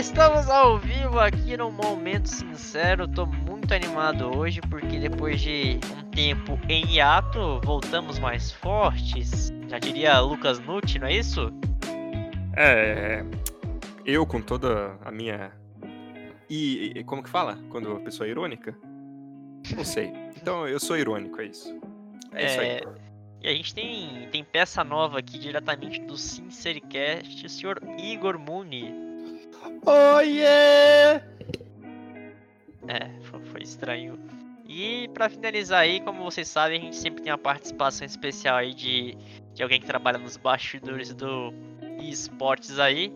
Estamos ao vivo aqui no Momento Sincero. Tô muito animado hoje porque depois de um tempo em hiato, voltamos mais fortes. Já diria Lucas Nutti, não é isso? É. Eu, com toda a minha. E, e como que fala? Quando a pessoa é irônica? Não sei. Então eu sou irônico, é isso. É, isso aí. E a gente tem, tem peça nova aqui diretamente do Sincericast, o senhor Igor Muni. Oiê! É, foi estranho. E para finalizar aí, como vocês sabem, a gente sempre tem uma participação especial aí de, de alguém que trabalha nos bastidores do esportes aí.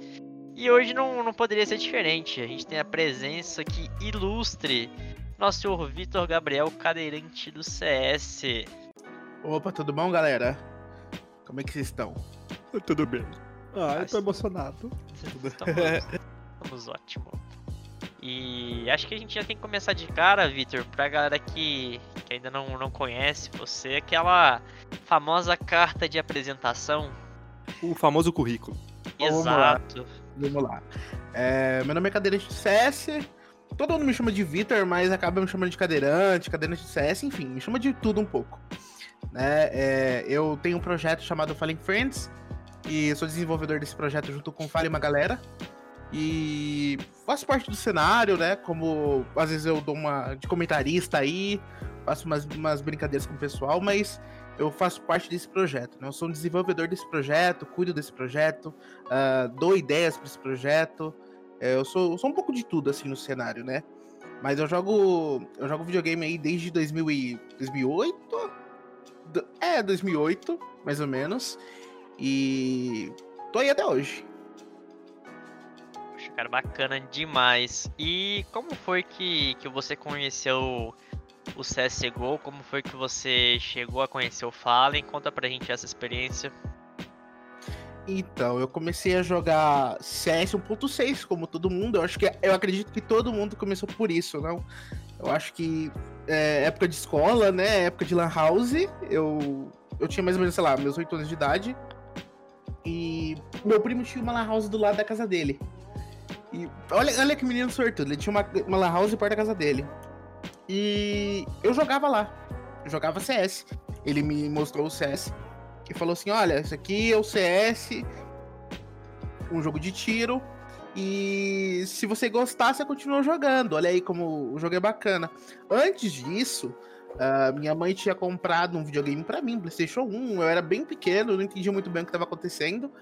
E hoje não, não poderia ser diferente. A gente tem a presença aqui ilustre, nosso senhor Vitor Gabriel, cadeirante do CS. Opa, tudo bom, galera? Como é que vocês estão? Tudo bem. Ah, eu tô emocionado. Estamos, estamos ótimo. E acho que a gente já tem que começar de cara, Vitor, pra galera que, que ainda não, não conhece você, aquela famosa carta de apresentação. O famoso currículo. Exato. Vamos lá. Vamos lá. É, meu nome é Cadeirante de CS. Todo mundo me chama de Vitor, mas acaba me chamando de cadeirante, cadeirante de CS, enfim, me chama de tudo um pouco. Né? É, eu tenho um projeto chamado Falling Friends e sou desenvolvedor desse projeto junto com o Fale uma galera. E faço parte do cenário, né? Como às vezes eu dou uma de comentarista aí, faço umas, umas brincadeiras com o pessoal, mas eu faço parte desse projeto. Né? Eu sou um desenvolvedor desse projeto, cuido desse projeto, uh, dou ideias para esse projeto. É, eu, sou, eu sou um pouco de tudo assim no cenário, né? Mas eu jogo eu jogo videogame aí desde 2000 e, 2008, é, 2008, mais ou menos. E tô aí até hoje. Cara, bacana demais. E como foi que, que você conheceu o CSGO? Como foi que você chegou a conhecer o Fallen? Conta pra gente essa experiência. Então, eu comecei a jogar CS 1.6, como todo mundo. Eu acho que eu acredito que todo mundo começou por isso, não? Eu acho que é, época de escola, né? Época de Lan House. Eu, eu tinha mais ou menos, sei lá, meus 8 anos de idade. E meu primo tinha uma Lan House do lado da casa dele. E olha, olha que menino sortudo. Ele tinha uma, uma Lan House perto da casa dele. E eu jogava lá. Eu jogava CS. Ele me mostrou o CS. E falou assim: olha, isso aqui é o CS. Um jogo de tiro e se você gostar, você continua jogando. Olha aí como o jogo é bacana. Antes disso, uh, minha mãe tinha comprado um videogame para mim, PlayStation 1. Eu era bem pequeno, não entendia muito bem o que estava acontecendo.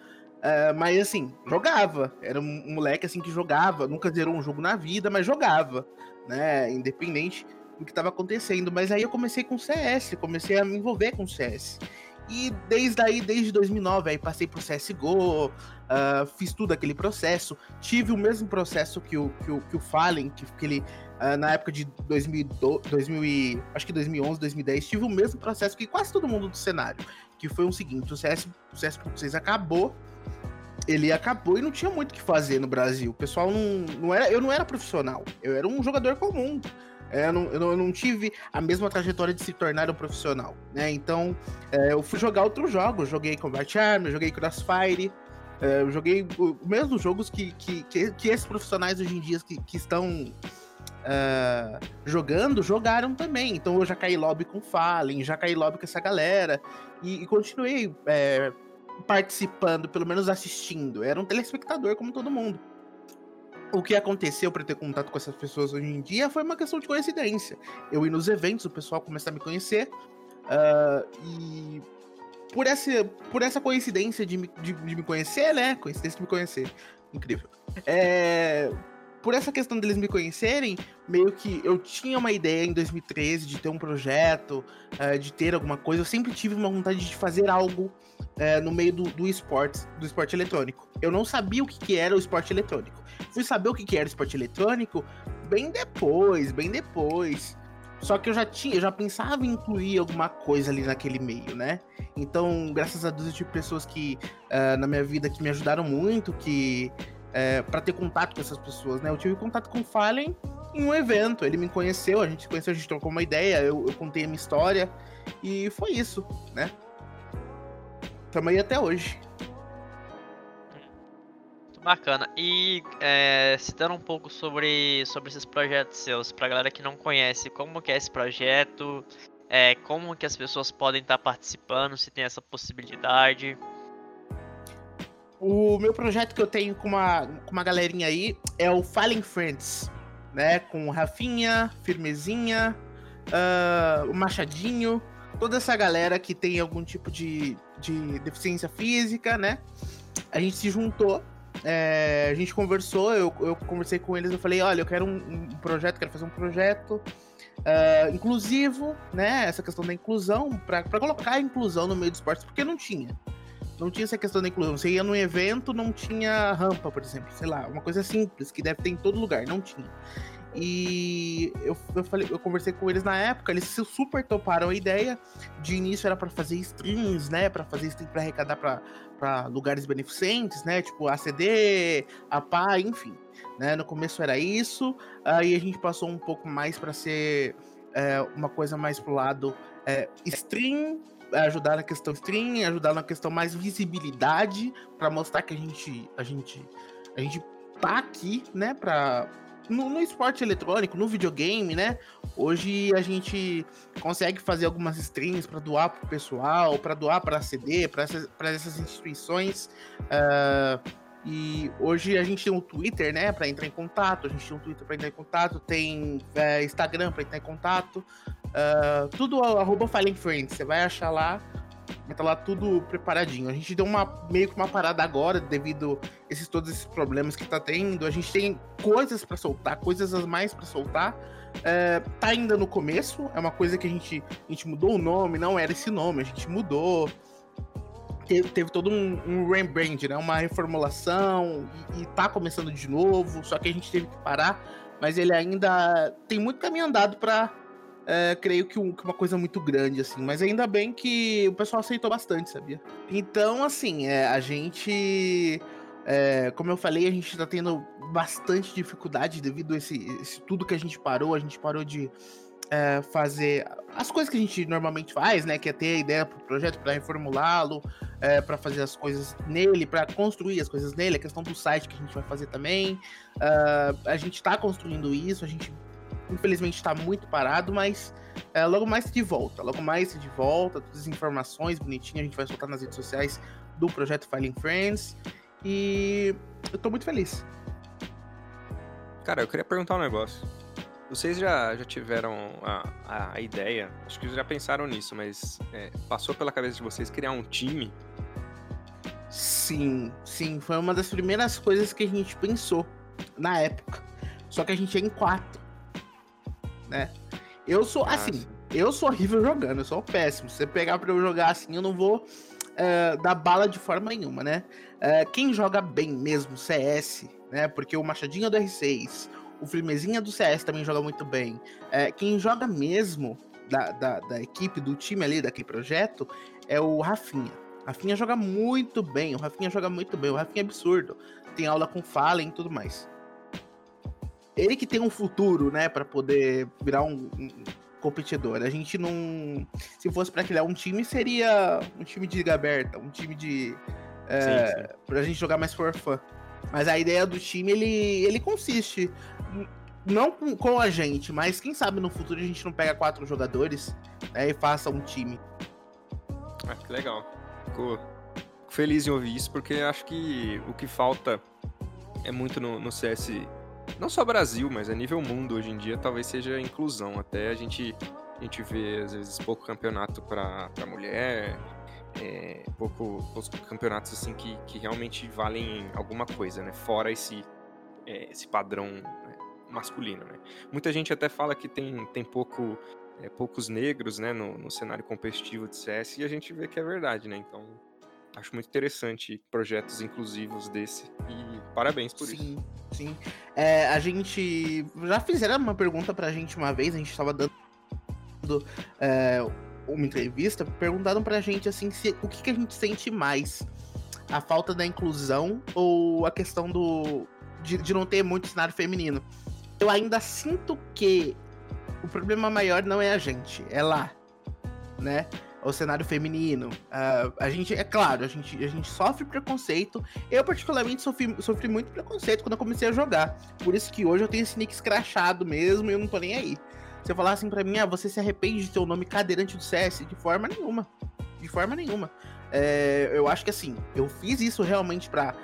Uh, mas assim, jogava. Era um moleque assim que jogava, nunca zerou um jogo na vida, mas jogava, né? Independente do que estava acontecendo. Mas aí eu comecei com CS, comecei a me envolver com CS. E desde aí, desde 2009, aí passei por CSGO, uh, fiz tudo aquele processo. Tive o mesmo processo que o, que o, que o Fallen, que, que ele, uh, na época de 2000, 2000 e, acho que 2011, 2010, tive o mesmo processo que quase todo mundo do cenário. Que foi o seguinte, o CS, o CS.6 acabou, ele acabou e não tinha muito o que fazer no Brasil. O pessoal não, não era. Eu não era profissional, eu era um jogador comum. É, eu, não, eu, não, tive a mesma trajetória de se tornar um profissional, né? Então, é, eu fui jogar outros jogos. Joguei Combat Arms, joguei Crossfire, é, joguei os mesmos jogos que, que, que, que, esses profissionais hoje em dia que, que estão uh, jogando, jogaram também. Então, eu já caí lobby com Fallen, já caí lobby com essa galera e, e continuei é, participando, pelo menos assistindo. era um telespectador como todo mundo o que aconteceu para ter contato com essas pessoas hoje em dia foi uma questão de coincidência. Eu ir nos eventos, o pessoal começar a me conhecer, uh, e por essa, por essa coincidência de me, de, de, me conhecer, né? Coincidência de me conhecer. Incrível. É, por essa questão deles me conhecerem, meio que eu tinha uma ideia em 2013 de ter um projeto, uh, de ter alguma coisa. Eu sempre tive uma vontade de fazer algo uh, no meio do, do esporte, do esporte eletrônico. Eu não sabia o que, que era o esporte eletrônico. Fui saber o que, que era esporte eletrônico bem depois, bem depois. Só que eu já tinha, eu já pensava em incluir alguma coisa ali naquele meio, né? Então, graças a Deus, eu tive pessoas que uh, na minha vida que me ajudaram muito, que uh, para ter contato com essas pessoas, né? Eu tive contato com o Fallen em um evento. Ele me conheceu, a gente se conheceu, a gente trocou uma ideia, eu, eu contei a minha história e foi isso, né? Tamo aí até hoje. Bacana. E é, citando um pouco sobre, sobre esses projetos seus, pra galera que não conhece, como que é esse projeto, é, como que as pessoas podem estar participando, se tem essa possibilidade. O meu projeto que eu tenho com uma, com uma galerinha aí é o Fallen Friends, né? Com Rafinha, Firmezinha, uh, o Machadinho, toda essa galera que tem algum tipo de, de deficiência física, né? A gente se juntou, é, a gente conversou, eu, eu conversei com eles, eu falei, olha, eu quero um, um projeto, quero fazer um projeto uh, inclusivo, né? Essa questão da inclusão, para colocar a inclusão no meio do esporte, porque não tinha não tinha essa questão da inclusão. Você ia num evento, não tinha rampa, por exemplo. Sei lá, uma coisa simples, que deve ter em todo lugar. Não tinha. E eu, eu, falei, eu conversei com eles na época, eles super toparam a ideia. De início era para fazer streams, né? Para fazer stream para arrecadar para lugares beneficentes, né? Tipo ACD, APA, enfim. Né? No começo era isso. Aí a gente passou um pouco mais para ser é, uma coisa mais pro lado é, stream ajudar na questão stream, ajudar na questão mais visibilidade, para mostrar que a gente, a gente, a gente tá aqui, né, para no, no, esporte eletrônico, no videogame, né? Hoje a gente consegue fazer algumas streams para doar pro pessoal, para doar para CD, para essas, essas instituições. Uh, e hoje a gente tem um Twitter, né, para entrar em contato. A gente tem um Twitter para entrar em contato, tem é, Instagram para entrar em contato. Uh, tudo arroba Fallen Friends. Você vai achar lá. Vai tá lá tudo preparadinho. A gente deu uma meio que uma parada agora devido a esses, todos esses problemas que tá tendo. A gente tem coisas para soltar, coisas a mais para soltar. Uh, tá ainda no começo. É uma coisa que a gente, a gente mudou o nome, não era esse nome, a gente mudou teve, teve todo um, um rebrand, né? Uma reformulação e, e tá começando de novo, só que a gente teve que parar, mas ele ainda tem muito caminho andado para é, creio que, um, que, uma coisa muito grande, assim. Mas ainda bem que o pessoal aceitou bastante, sabia? Então, assim, é, a gente. É, como eu falei, a gente tá tendo bastante dificuldade devido a esse, esse tudo que a gente parou. A gente parou de é, fazer as coisas que a gente normalmente faz, né? Que é ter a ideia pro projeto para reformulá-lo, é, para fazer as coisas nele, para construir as coisas nele, a questão do site que a gente vai fazer também. Uh, a gente está construindo isso, a gente infelizmente está muito parado, mas é, logo mais de volta, logo mais de volta, todas as informações bonitinhas a gente vai soltar nas redes sociais do projeto Filing Friends e eu tô muito feliz. Cara, eu queria perguntar um negócio. Vocês já, já tiveram a, a ideia, acho que já pensaram nisso, mas é, passou pela cabeça de vocês criar um time? Sim, sim, foi uma das primeiras coisas que a gente pensou na época. Só que a gente é em quatro, né? Eu sou, ah, assim, eu sou horrível jogando, eu sou péssimo. Se você pegar pra eu jogar assim, eu não vou é, dar bala de forma nenhuma, né? É, quem joga bem mesmo, CS, né? Porque o Machadinho do R6, o Firmezinha do CS também joga muito bem. É, quem joga mesmo da, da, da, equipe, do time ali, daquele projeto, é o Rafinha. Rafinha joga muito bem, o Rafinha joga muito bem, o Rafinha é absurdo. Tem aula com Fallen e tudo mais. Ele que tem um futuro, né, para poder virar um, um, competidor. A gente não. Se fosse para criar um time, seria um time de liga aberta, um time de. É, sim, sim. Pra gente jogar mais for fun. Mas a ideia do time, ele, ele consiste não com, com, a gente, mas quem sabe no futuro a gente não pega quatro jogadores né, e faça um time. Ah, que legal. Fico, fico feliz em ouvir isso, porque acho que o que falta é muito no, no CS, não só Brasil, mas a nível mundo hoje em dia, talvez seja inclusão. Até a gente, a gente vê, às vezes, pouco campeonato para mulher, é, pouco, poucos campeonatos assim que, que realmente valem alguma coisa, né? Fora esse, é, esse padrão né, masculino, né? Muita gente até fala que tem, tem pouco, é, poucos negros, né, no, no cenário competitivo de CS e a gente vê que é verdade, né? Então acho muito interessante projetos inclusivos desse e parabéns por sim, isso. Sim, sim. É, a gente já fizeram uma pergunta pra gente uma vez, a gente tava dando é, uma entrevista, perguntaram pra gente assim se, o que, que a gente sente mais. A falta da inclusão ou a questão do. de, de não ter muito cenário feminino. Eu ainda sinto que o problema maior não é a gente, é lá. Né? Ao cenário feminino. Uh, a gente, é claro, a gente, a gente sofre preconceito. Eu, particularmente, sofri, sofri muito preconceito quando eu comecei a jogar. Por isso que hoje eu tenho esse nick escrachado mesmo e eu não tô nem aí. Se eu falar assim pra mim, ah, você se arrepende de ter o nome cadeirante do CS? De forma nenhuma. De forma nenhuma. É, eu acho que assim, eu fiz isso realmente para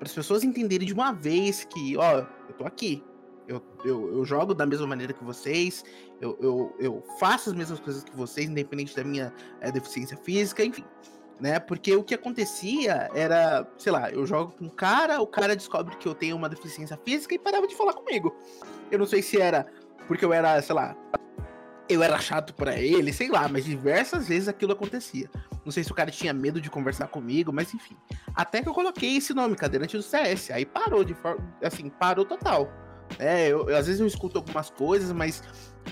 as pessoas entenderem de uma vez que, ó, eu tô aqui. Eu, eu, eu jogo da mesma maneira que vocês, eu, eu, eu, faço as mesmas coisas que vocês, independente da minha é, deficiência física, enfim. Né? Porque o que acontecia era, sei lá, eu jogo com um cara, o cara descobre que eu tenho uma deficiência física e parava de falar comigo. Eu não sei se era porque eu era, sei lá, eu era chato para ele, sei lá, mas diversas vezes aquilo acontecia. Não sei se o cara tinha medo de conversar comigo, mas enfim. Até que eu coloquei esse nome, cadeirante do CS. Aí parou de forma. Assim, parou total. É, eu, eu, às vezes eu escuto algumas coisas, mas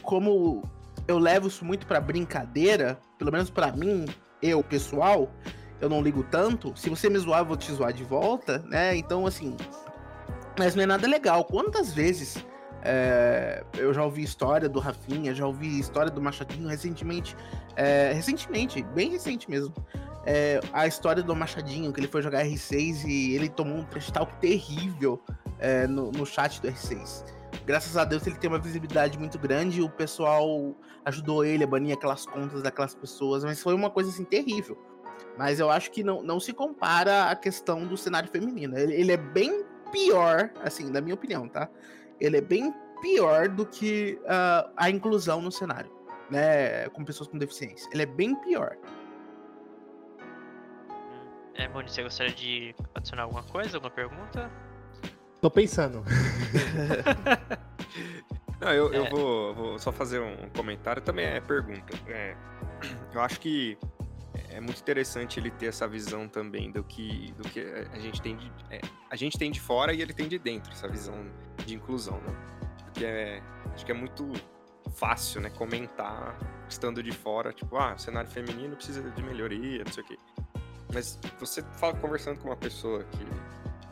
como eu levo isso muito pra brincadeira, pelo menos para mim, eu, pessoal, eu não ligo tanto. Se você me zoar, eu vou te zoar de volta, né? Então, assim. Mas não é nada legal. Quantas vezes é, eu já ouvi história do Rafinha, já ouvi história do Machadinho recentemente. É, recentemente, bem recente mesmo. É, a história do Machadinho, que ele foi jogar R6 e ele tomou um trash terrível é, no, no chat do R6. Graças a Deus ele tem uma visibilidade muito grande e o pessoal ajudou ele a banir aquelas contas daquelas pessoas, mas foi uma coisa assim terrível. Mas eu acho que não, não se compara a questão do cenário feminino. Ele, ele é bem pior, assim, na minha opinião, tá? ele é bem pior do que uh, a inclusão no cenário, né? Com pessoas com deficiência. Ele é bem pior. É, Moni, você gostaria de adicionar alguma coisa, alguma pergunta? Tô pensando. Não, eu, é. eu vou, vou, só fazer um comentário, também é pergunta. É, eu acho que é muito interessante ele ter essa visão também do que, do que a gente tem de, é, a gente tem de fora e ele tem de dentro, essa visão de inclusão, né? Porque é, acho que é muito fácil, né, comentar estando de fora, tipo, ah, o cenário feminino precisa de melhoria, não sei o quê. Mas você fala conversando com uma pessoa que,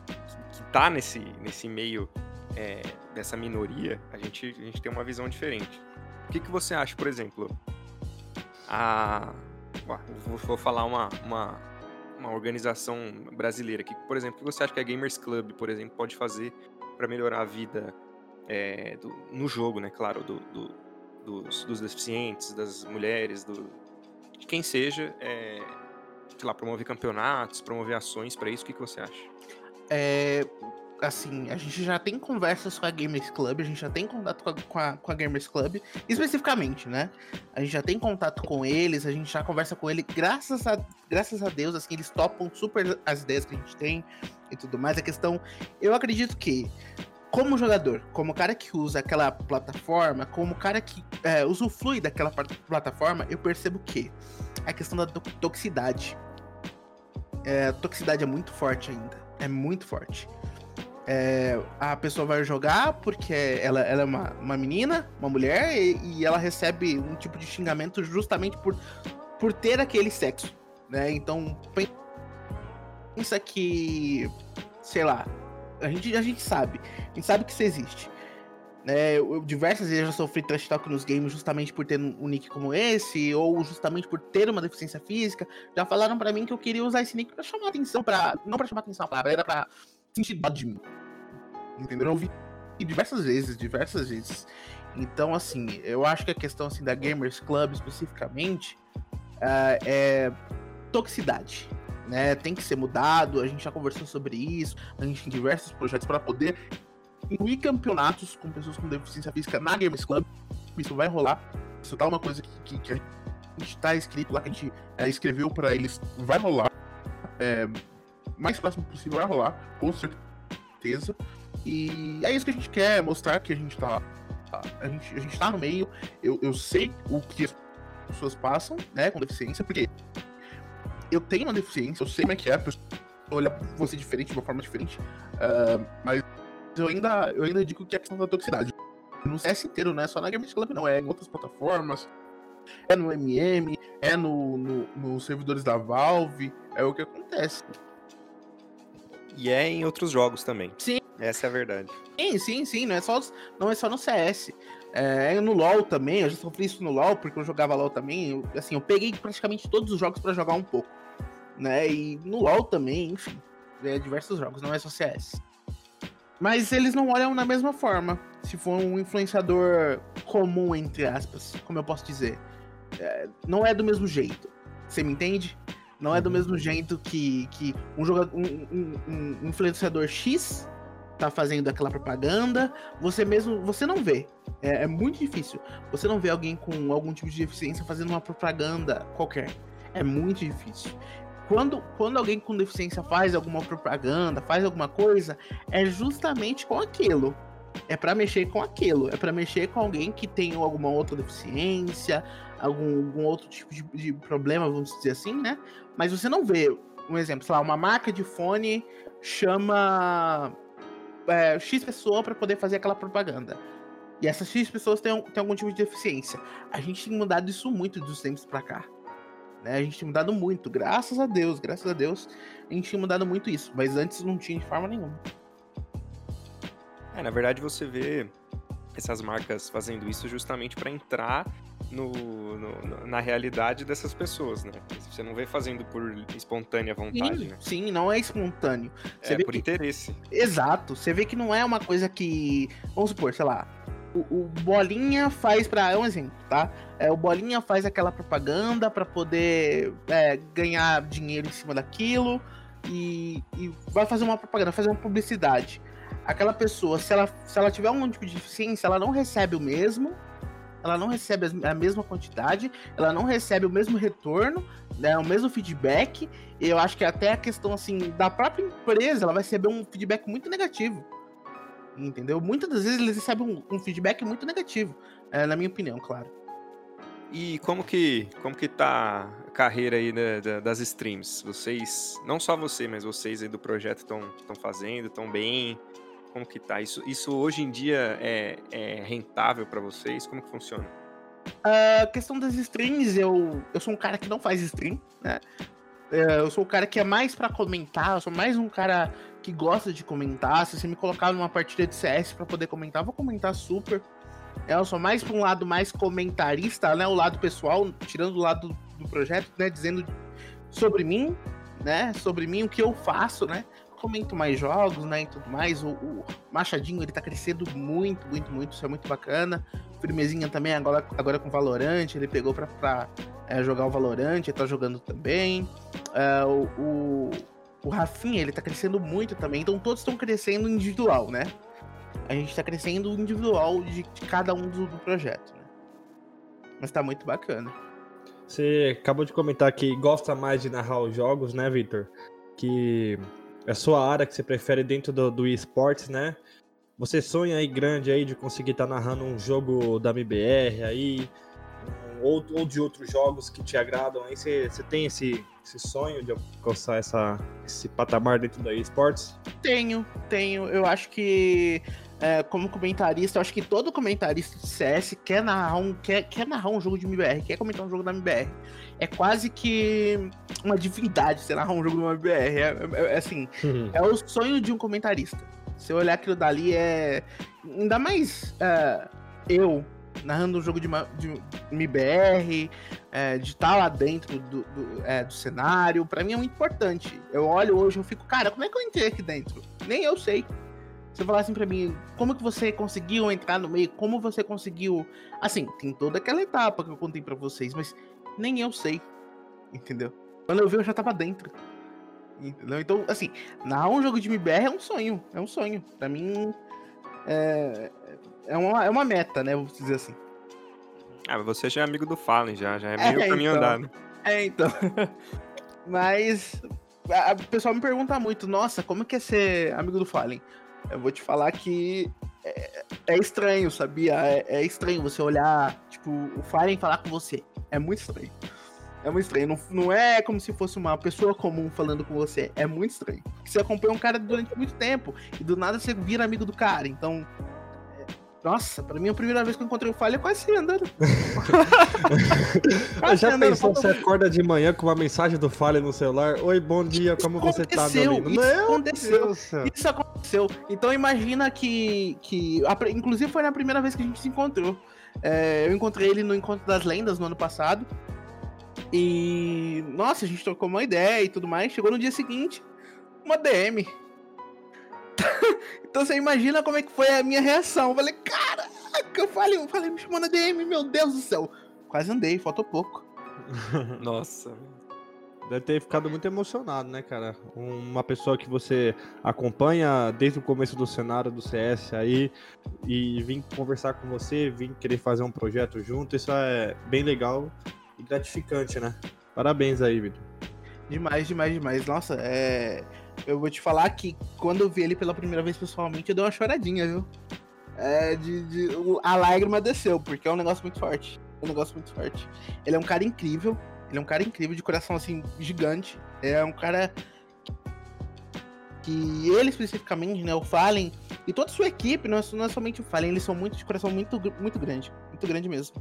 que, que tá nesse, nesse meio é, dessa minoria, a gente, a gente tem uma visão diferente. O que, que você acha, por exemplo, a, vou, vou falar uma, uma, uma organização brasileira aqui. Por exemplo, que você acha que a Gamers Club, por exemplo, pode fazer para melhorar a vida é, do, no jogo, né? Claro, do, do, dos, dos, deficientes, das mulheres, do, de quem seja, é, sei lá, promover campeonatos, promover ações para isso. O que, que você acha? É, assim, a gente já tem conversas com a Gamers Club, a gente já tem contato com a, com a, com a, Gamers Club, especificamente, né? A gente já tem contato com eles, a gente já conversa com ele, graças a, graças a Deus, assim, eles topam super as ideias que a gente tem e tudo mais. A questão, eu acredito que, como jogador, como cara que usa aquela plataforma, como cara que é, usufrui daquela plataforma, eu percebo que a questão da toxicidade. É, a toxicidade é muito forte ainda. É muito forte. É, a pessoa vai jogar porque ela, ela é uma, uma menina, uma mulher, e, e, ela recebe um tipo de xingamento justamente por, por ter aquele sexo, né? Então, pensa que, sei lá, a gente, a gente sabe, a gente sabe que isso existe. Né eu, diversas vezes já sofri trash talk nos games justamente por ter um nick como esse, ou justamente por ter uma deficiência física. Já falaram para mim que eu queria usar esse nick para chamar atenção, para não para chamar atenção a palavra, era para sentir dó de mim. Entendeu? Eu ouvi diversas vezes, diversas vezes. Então, assim, eu acho que a questão assim, da Gamers Club especificamente uh, é toxicidade. Né? Tem que ser mudado, a gente já conversou sobre isso, a gente tem diversos projetos para poder incluir campeonatos com pessoas com deficiência física na Gamers Club. Isso vai rolar. Isso tá uma coisa que, que, que a gente tá escrito lá, que a gente é, escreveu para eles, vai rolar. É, mais próximo possível vai rolar, com certeza. E é isso que a gente quer, mostrar que a gente tá. A gente, a gente tá no meio. Eu, eu sei o que as pessoas passam, né, com deficiência, porque eu tenho uma deficiência, eu sei como é que é, olha você diferente, de uma forma diferente. Uh, mas eu ainda, eu ainda digo que é a questão da toxicidade. No CS inteiro, não é só na Game Club, não, é em outras plataformas. É no MM, é no, no, nos servidores da Valve, é o que acontece. E é em outros jogos também. Sim, Essa é a verdade. Sim, sim, sim. Não é só, não é só no CS. É, no LoL também, eu já sofri isso no LoL, porque eu jogava LoL também. Eu, assim, eu peguei praticamente todos os jogos para jogar um pouco. Né? E no LoL também, enfim. É, diversos jogos, não é só CS. Mas eles não olham na mesma forma. Se for um influenciador comum, entre aspas, como eu posso dizer. É, não é do mesmo jeito. Você me entende? Não é do mesmo jeito que, que um, jogador, um, um, um influenciador X tá fazendo aquela propaganda, você mesmo, você não vê. É, é, muito difícil. Você não vê alguém com algum tipo de deficiência fazendo uma propaganda qualquer. É muito difícil. Quando, quando alguém com deficiência faz alguma propaganda, faz alguma coisa, é justamente com aquilo. É para mexer com aquilo. É para mexer com alguém que tem alguma outra deficiência, algum, algum outro tipo de, de problema, vamos dizer assim, né? Mas você não vê, um exemplo, sei lá, uma marca de fone chama é, X pessoa para poder fazer aquela propaganda. E essas X pessoas têm, têm algum tipo de deficiência. A gente tem mudado isso muito dos tempos para cá. Né? A gente tem mudado muito, graças a Deus, graças a Deus, a gente tem mudado muito isso. Mas antes não tinha de forma nenhuma. É, na verdade você vê essas marcas fazendo isso justamente para entrar no, no, na realidade dessas pessoas, né? Você não vê fazendo por espontânea vontade, sim, né? Sim, não é espontâneo. Você é por que... interesse. Exato. Você vê que não é uma coisa que. Vamos supor, sei lá. O, o Bolinha faz para É um exemplo, tá? É, o Bolinha faz aquela propaganda para poder é, ganhar dinheiro em cima daquilo e, e vai fazer uma propaganda, fazer uma publicidade. Aquela pessoa, se ela, se ela tiver algum tipo de deficiência, ela não recebe o mesmo ela não recebe a mesma quantidade, ela não recebe o mesmo retorno, né, o mesmo feedback. Eu acho que até a questão assim da própria empresa, ela vai receber um feedback muito negativo. Entendeu? Muitas das vezes eles recebem um, um feedback muito negativo, é, na minha opinião, claro. E como que como que tá a carreira aí da, das streams? Vocês, não só você, mas vocês aí do projeto estão fazendo, estão bem? Como que tá? Isso, isso hoje em dia é, é rentável para vocês? Como que funciona? A questão das streams, eu, eu sou um cara que não faz stream, né? É, eu sou um cara que é mais para comentar, eu sou mais um cara que gosta de comentar. Se você me colocar numa partida de CS para poder comentar, vou comentar super. É, eu sou mais para um lado mais comentarista, né? O lado pessoal, tirando o lado do, projeto, né? Dizendo sobre mim, né? Sobre mim, o que eu faço, né? comento mais jogos, né, e tudo mais. O, o, Machadinho, ele tá crescendo muito, muito, muito, isso é muito bacana. Firmezinha também, agora, agora com Valorant, ele pegou pra, pra é, jogar o Valorant, ele tá jogando também. É, o, o, o Rafinha, ele tá crescendo muito também, então todos estão crescendo individual, né? A gente tá crescendo individual de, de cada um do, do projeto, né? Mas tá muito bacana. Você acabou de comentar que gosta mais de narrar os jogos, né, Victor? Que é a sua área que você prefere dentro do, do esportes, né? Você sonha aí grande aí de conseguir estar tá narrando um jogo da MBR aí, ou, ou, de outros jogos que te agradam aí? Você, tem esse, esse sonho de alcançar essa, esse patamar dentro da esportes? Tenho, tenho. Eu acho que é, como comentarista, eu acho que todo comentarista de CS quer narrar um, quer, quer narrar um jogo de MBR, quer comentar um jogo da MBR é quase que uma divindade você narrar um jogo numa BR. É, é, é assim, uhum. é o sonho de um comentarista. Se eu olhar aquilo dali, é. Ainda mais é, eu narrando um jogo de, de MBR, é, de estar lá dentro do, do, é, do cenário, para mim é muito importante. Eu olho hoje e fico, cara, como é que eu entrei aqui dentro? Nem eu sei. Se falar assim pra mim, como que você conseguiu entrar no meio? Como você conseguiu. Assim, tem toda aquela etapa que eu contei para vocês, mas nem eu sei. Entendeu? Quando eu vi, eu já tava dentro. Entendeu? Então, assim, narrar um jogo de MBR é um sonho. É um sonho. Pra mim, é, é, uma, é uma meta, né? Vou dizer assim. Ah, você já é amigo do Fallen, já, já é meio é, caminho então, andado. É, então. Mas o pessoal me pergunta muito, nossa, como que é ser amigo do Fallen? Eu vou te falar que é, é estranho, sabia? É, é, estranho você olhar, tipo, o Fallen falar com você. É muito estranho. É muito estranho. Não, não é como se fosse uma pessoa comum falando com você. É muito estranho. Você acompanha um cara durante muito tempo e do nada você vira amigo do cara. Então. Nossa, pra mim a primeira vez que eu encontrei o Falha é quase andando. já andando, pensou, você acorda de manhã com uma mensagem do Falha no celular? Oi, bom dia, como você tá, meu amigo? Isso aconteceu. Isso aconteceu então imagina que, que a, inclusive foi na primeira vez que a gente se encontrou. É, eu encontrei ele no Encontro das Lendas no ano passado. E nossa, a gente trocou uma ideia e tudo mais. Chegou no dia seguinte, uma DM. então você imagina como é que foi a minha reação. Eu falei, cara, eu falei, eu falei, me chamou na DM, meu Deus do céu. Quase andei, faltou pouco. Nossa. Deve ter ficado muito emocionado, né, cara? Uma pessoa que você acompanha desde o começo do cenário do CS aí e vir conversar com você, vir querer fazer um projeto junto, isso é bem legal e gratificante, né? Parabéns aí, Vitor. Demais, demais, demais. Nossa, é. Eu vou te falar que quando eu vi ele pela primeira vez pessoalmente, eu dei uma choradinha, viu? É, de, de, a lágrima desceu, porque é um negócio muito forte. É um negócio muito forte. Ele é um cara incrível. Ele é um cara incrível, de coração assim, gigante. É um cara que ele especificamente, né, o Fallen e toda a sua equipe, não é, não é somente o Fallen, eles são muito de coração muito, muito grande. Muito grande mesmo.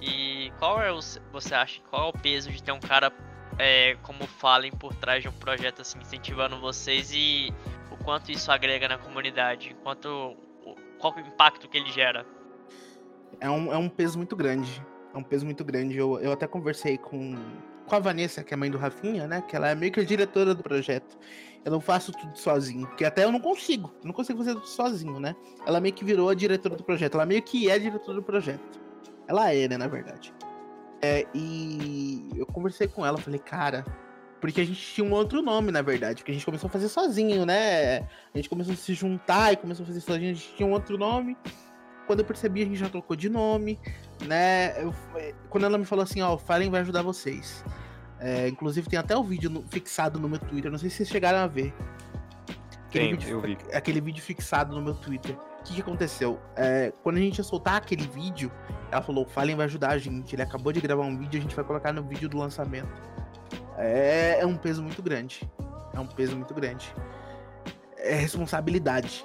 E qual é o. Você acha qual é o peso de ter um cara é, como Fallen por trás de um projeto assim, incentivando vocês e o quanto isso agrega na comunidade? Quanto, qual o impacto que ele gera? É um, é um peso muito grande é um peso muito grande. Eu, eu até conversei com, com a Vanessa, que é mãe do Rafinha, né? Que ela é meio que a diretora do projeto. Eu não faço tudo sozinho, porque até eu não consigo. Eu não consigo fazer tudo sozinho, né? Ela meio que virou a diretora do projeto. Ela meio que é a diretora do projeto. Ela é, né, na verdade. É, e eu conversei com ela, falei, cara, porque a gente tinha um outro nome, na verdade, porque a gente começou a fazer sozinho, né? A gente começou a se juntar e começou a fazer sozinho, a gente tinha um outro nome. Quando eu percebi, a gente já trocou de nome, né? Eu, quando ela me falou assim, ó, o Fallen vai ajudar vocês. É, inclusive tem até o vídeo no, fixado no meu Twitter, não sei se vocês chegaram a ver. Aquele Tem, vídeo, eu vi. Aquele vídeo fixado no meu Twitter. O que, que aconteceu? É, quando a gente ia soltar aquele vídeo, ela falou, Fallen vai ajudar a gente. Ele acabou de gravar um vídeo, a gente vai colocar no vídeo do lançamento. É, é um peso muito grande. É um peso muito grande. É responsabilidade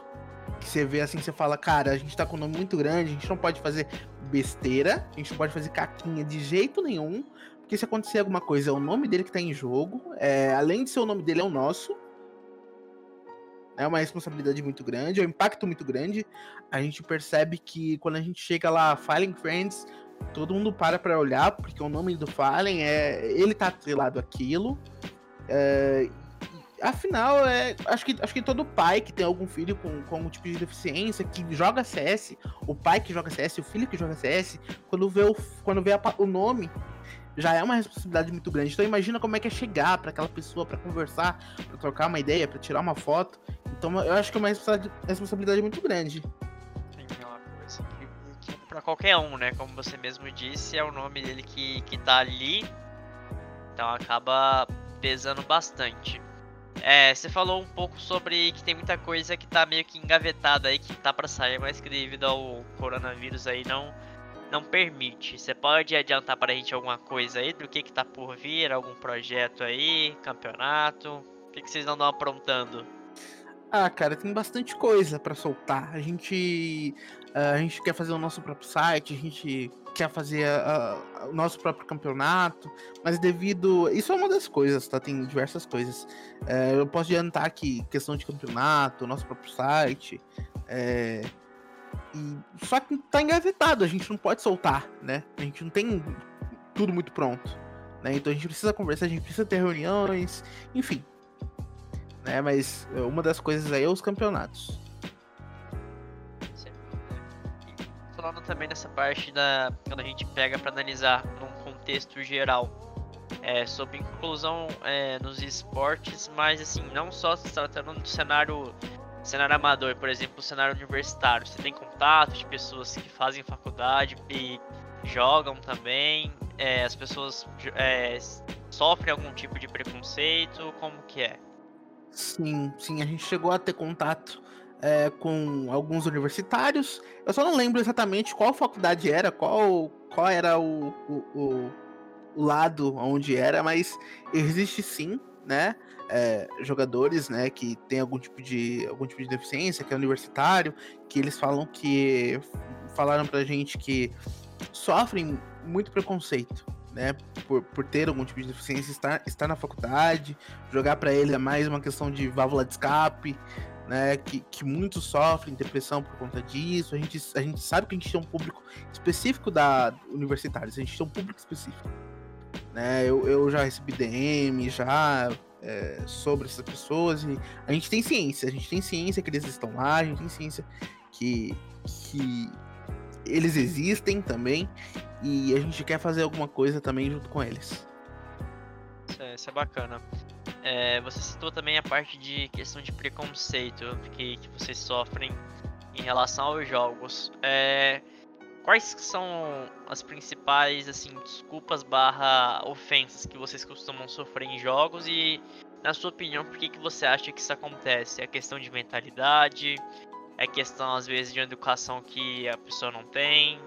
que você vê assim, você fala, cara, a gente tá com um nome muito grande, a gente não pode fazer besteira, a gente não pode fazer caquinha de jeito nenhum, porque se acontecer alguma coisa, é o nome dele que tá em jogo, é, além de ser o nome dele, é o nosso. É uma responsabilidade muito grande, é um impacto muito grande. A gente percebe que quando a gente chega lá, Fallen Friends, todo mundo para pra olhar, porque o nome do Fallen é. Ele tá atrelado àquilo. É, Afinal, é, acho, que, acho que todo pai que tem algum filho com, com algum tipo de deficiência, que joga CS, o pai que joga CS, o filho que joga CS, quando vê o, quando vê a, o nome, já é uma responsabilidade muito grande. Então imagina como é que é chegar para aquela pessoa para conversar, para trocar uma ideia, para tirar uma foto. Então eu acho que é uma responsabilidade muito grande. Sim, é uma coisa que, que para qualquer um, né? Como você mesmo disse, é o nome dele que, que tá ali. Então acaba pesando bastante. É, você falou um pouco sobre que tem muita coisa que tá meio que engavetada aí, que tá para sair, mas que devido ao coronavírus aí não não permite. Você pode adiantar pra gente alguma coisa aí do que que tá por vir, algum projeto aí, campeonato? O que, que vocês andam aprontando? Ah, cara, tem bastante coisa para soltar. A gente a gente quer fazer o nosso próprio site, a gente quer fazer o nosso próprio campeonato, mas devido. Isso é uma das coisas, tá? Tem diversas coisas. É, eu posso adiantar aqui questão de campeonato, nosso próprio site. É, e, só que tá engavetado, a gente não pode soltar, né? A gente não tem tudo muito pronto. Né? Então a gente precisa conversar, a gente precisa ter reuniões, enfim. Né? Mas uma das coisas aí é os campeonatos. falando também nessa parte da quando a gente pega para analisar num contexto geral é, sobre inclusão é, nos esportes, mas assim não só se tratando do cenário cenário amador, por exemplo, o cenário universitário. Você tem contato de pessoas que fazem faculdade e jogam também. É, as pessoas é, sofrem algum tipo de preconceito? Como que é? Sim, sim, a gente chegou a ter contato é, com alguns universitários. Eu só não lembro exatamente qual faculdade era, qual, qual era o, o, o, o lado onde era, mas existe sim, né? É, jogadores, né, que tem algum tipo de algum tipo de deficiência, que é universitário, que eles falam que falaram pra gente que sofrem muito preconceito, né, por, por ter algum tipo de deficiência, estar, estar na faculdade, jogar para ele é mais uma questão de válvula de escape, né? Que, que muitos sofrem depressão por conta disso. A gente, a gente sabe que a gente tem um público específico da universitária, a gente tem um público específico. Né? Eu, eu já recebi DM, já é, sobre essas pessoas e a gente tem ciência, a gente tem ciência que eles estão lá, a gente tem ciência que, que eles existem também e a gente quer fazer alguma coisa também junto com eles. Isso é, isso é bacana. É, você citou também a parte de questão de preconceito que, que vocês sofrem em relação aos jogos. É, quais são as principais assim desculpas barra ofensas que vocês costumam sofrer em jogos e na sua opinião por que, que você acha que isso acontece? É questão de mentalidade? É questão às vezes de educação que a pessoa não tem?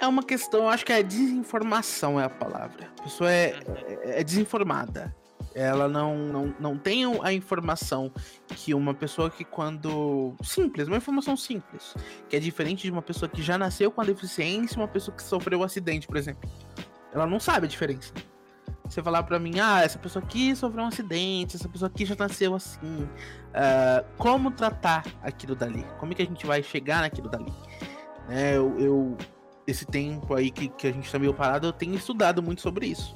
É uma questão, acho que é desinformação é a palavra. A pessoa é, Uhum. é, é desinformada. Ela não, não, não tem a informação que uma pessoa que quando. Simples, uma informação simples. Que é diferente de uma pessoa que já nasceu com a deficiência uma pessoa que sofreu um acidente, por exemplo. Ela não sabe a diferença. Você falar pra mim, ah, essa pessoa aqui sofreu um acidente, essa pessoa aqui já nasceu assim. ah, como tratar aquilo dali? Como é que a gente vai chegar naquilo dali? Né, eu, eu esse tempo aí que, que a gente tá meio parado, eu tenho estudado muito sobre isso,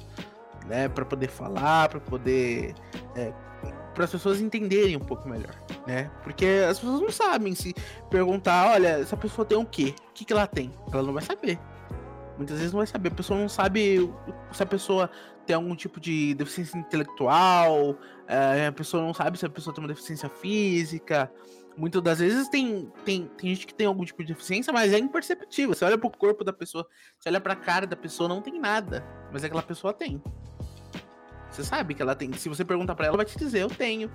né, para poder falar, para poder é, para as pessoas entenderem um pouco melhor, né? Porque as pessoas não sabem se perguntar, olha, essa pessoa tem o quê? O que, que ela tem? Ela não vai saber. Muitas vezes não vai saber. A pessoa não sabe se a pessoa tem algum tipo de deficiência intelectual, é, a pessoa não sabe se a pessoa tem uma deficiência física. Muitas das vezes tem, tem, tem gente que tem algum tipo de deficiência, mas é imperceptível. Você olha pro corpo da pessoa, você olha pra cara da pessoa, não tem nada. Mas aquela pessoa tem. Você sabe que ela tem. Se você perguntar pra ela, ela vai te dizer, eu tenho.